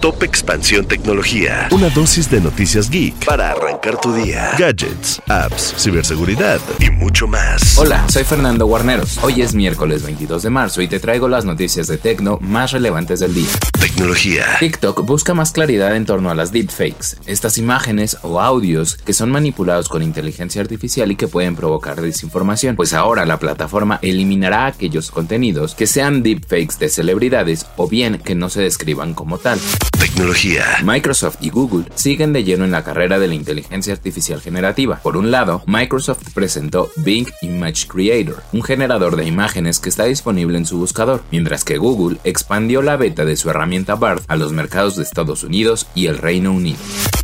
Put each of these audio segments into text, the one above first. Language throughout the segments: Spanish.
Top Expansión Tecnología. Una dosis de noticias geek para arrancar tu día. Gadgets, apps, ciberseguridad y mucho más. Hola, soy Fernando Guarneros. Hoy es miércoles 22 de marzo y te traigo las noticias de tecno más relevantes del día. Tecnología. TikTok busca más claridad en torno a las deepfakes, estas imágenes o audios que son manipulados con inteligencia artificial y que pueden provocar desinformación. Pues ahora la plataforma eliminará aquellos contenidos que sean deepfakes de celebridades o bien que no se describan como tal. Tecnología. Microsoft y Google siguen de lleno en la carrera de la inteligencia artificial generativa. Por un lado, Microsoft presentó Bing Image Creator, un generador de imágenes que está disponible en su buscador, mientras que Google expandió la beta de su herramienta BARD a los mercados de Estados Unidos y el Reino Unido.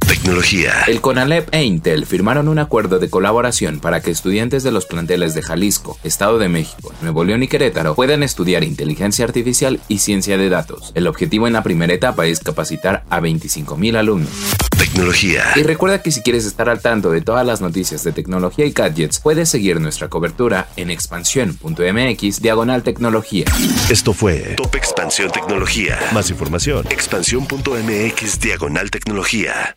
Tecnología. El CONALEP e Intel firmaron un acuerdo de colaboración para que estudiantes de los planteles de Jalisco, Estado de México, Nuevo León y Querétaro puedan estudiar inteligencia artificial y ciencia de datos. El objetivo en la primera etapa es capacitar a 25.000 alumnos. Tecnología. Y recuerda que si quieres estar al tanto de todas las noticias de tecnología y gadgets, puedes seguir nuestra cobertura en expansión.mx diagonal tecnología. Esto fue Top Expansión Tecnología. Más información. Expansión.mx diagonal tecnología.